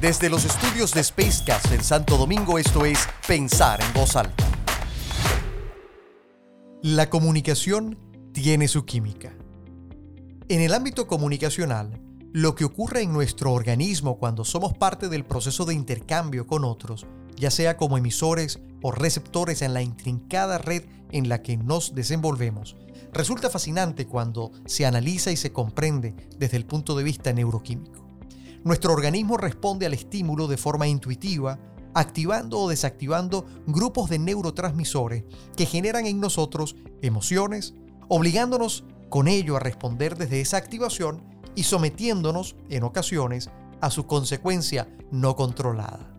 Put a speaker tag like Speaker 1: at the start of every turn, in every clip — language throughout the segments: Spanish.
Speaker 1: Desde los estudios de Spacecast en Santo Domingo, esto es Pensar en Voz Alta. La comunicación tiene su química. En el ámbito comunicacional, lo que ocurre en nuestro organismo cuando somos parte del proceso de intercambio con otros, ya sea como emisores o receptores en la intrincada red en la que nos desenvolvemos, resulta fascinante cuando se analiza y se comprende desde el punto de vista neuroquímico. Nuestro organismo responde al estímulo de forma intuitiva, activando o desactivando grupos de neurotransmisores que generan en nosotros emociones, obligándonos con ello a responder desde esa activación y sometiéndonos, en ocasiones, a su consecuencia no controlada.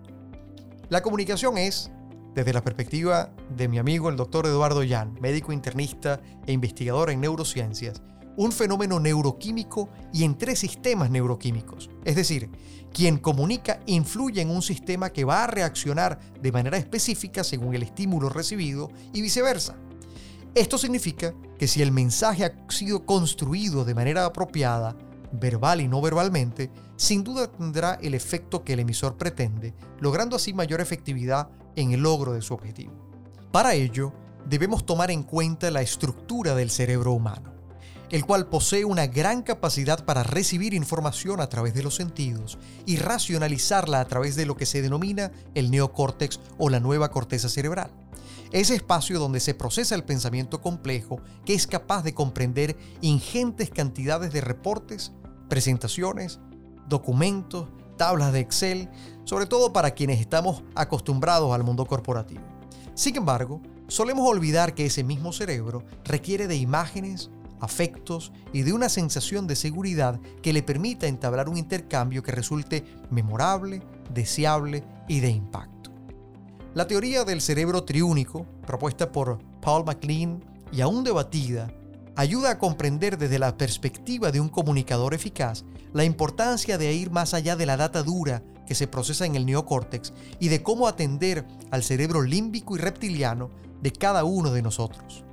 Speaker 1: La comunicación es, desde la perspectiva de mi amigo el doctor Eduardo Yan, médico internista e investigador en neurociencias, un fenómeno neuroquímico y en tres sistemas neuroquímicos. Es decir, quien comunica influye en un sistema que va a reaccionar de manera específica según el estímulo recibido y viceversa. Esto significa que si el mensaje ha sido construido de manera apropiada, verbal y no verbalmente, sin duda tendrá el efecto que el emisor pretende, logrando así mayor efectividad en el logro de su objetivo. Para ello, debemos tomar en cuenta la estructura del cerebro humano, el cual posee una gran capacidad para recibir información a través de los sentidos y racionalizarla a través de lo que se denomina el neocórtex o la nueva corteza cerebral ese espacio donde se procesa el pensamiento complejo que es capaz de comprender ingentes cantidades de reportes, presentaciones, documentos, tablas de Excel, sobre todo para quienes estamos acostumbrados al mundo corporativo. Sin embargo, solemos olvidar que ese mismo cerebro requiere de imágenes, afectos y de una sensación de seguridad que le permita entablar un intercambio que resulte memorable, deseable y de impacto. La teoría del cerebro triúnico, propuesta por Paul MacLean y aún debatida, ayuda a comprender desde la perspectiva de un comunicador eficaz la importancia de ir más allá de la data dura que se procesa en el neocórtex y de cómo atender al cerebro límbico y reptiliano de cada uno de nosotros.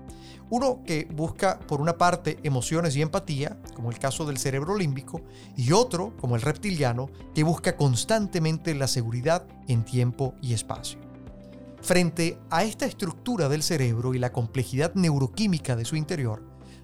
Speaker 1: Uno que busca por una parte emociones y empatía, como el caso del cerebro límbico, y otro, como el reptiliano, que busca constantemente la seguridad en tiempo y espacio. Frente a esta estructura del cerebro y la complejidad neuroquímica de su interior,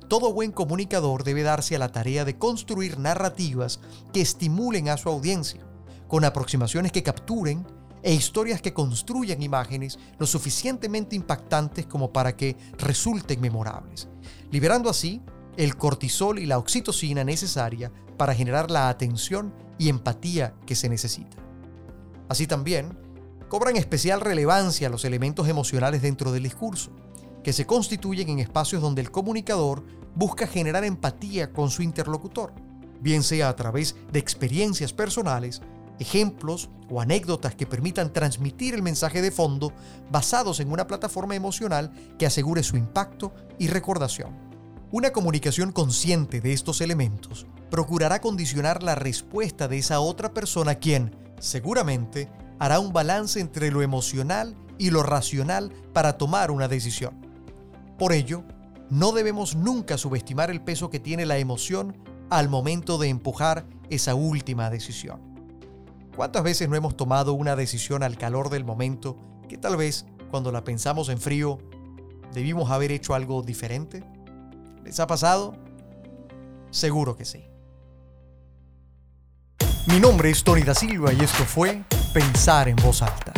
Speaker 1: todo buen comunicador debe darse a la tarea de construir narrativas que estimulen a su audiencia, con aproximaciones que capturen e historias que construyan imágenes lo suficientemente impactantes como para que resulten memorables, liberando así el cortisol y la oxitocina necesaria para generar la atención y empatía que se necesita. Así también, cobran especial relevancia los elementos emocionales dentro del discurso, que se constituyen en espacios donde el comunicador busca generar empatía con su interlocutor, bien sea a través de experiencias personales, ejemplos o anécdotas que permitan transmitir el mensaje de fondo basados en una plataforma emocional que asegure su impacto y recordación. Una comunicación consciente de estos elementos procurará condicionar la respuesta de esa otra persona quien, seguramente, hará un balance entre lo emocional y lo racional para tomar una decisión. Por ello, no debemos nunca subestimar el peso que tiene la emoción al momento de empujar esa última decisión. ¿Cuántas veces no hemos tomado una decisión al calor del momento que tal vez cuando la pensamos en frío debimos haber hecho algo diferente? ¿Les ha pasado? Seguro que sí. Mi nombre es Tony da Silva y esto fue Pensar en voz alta.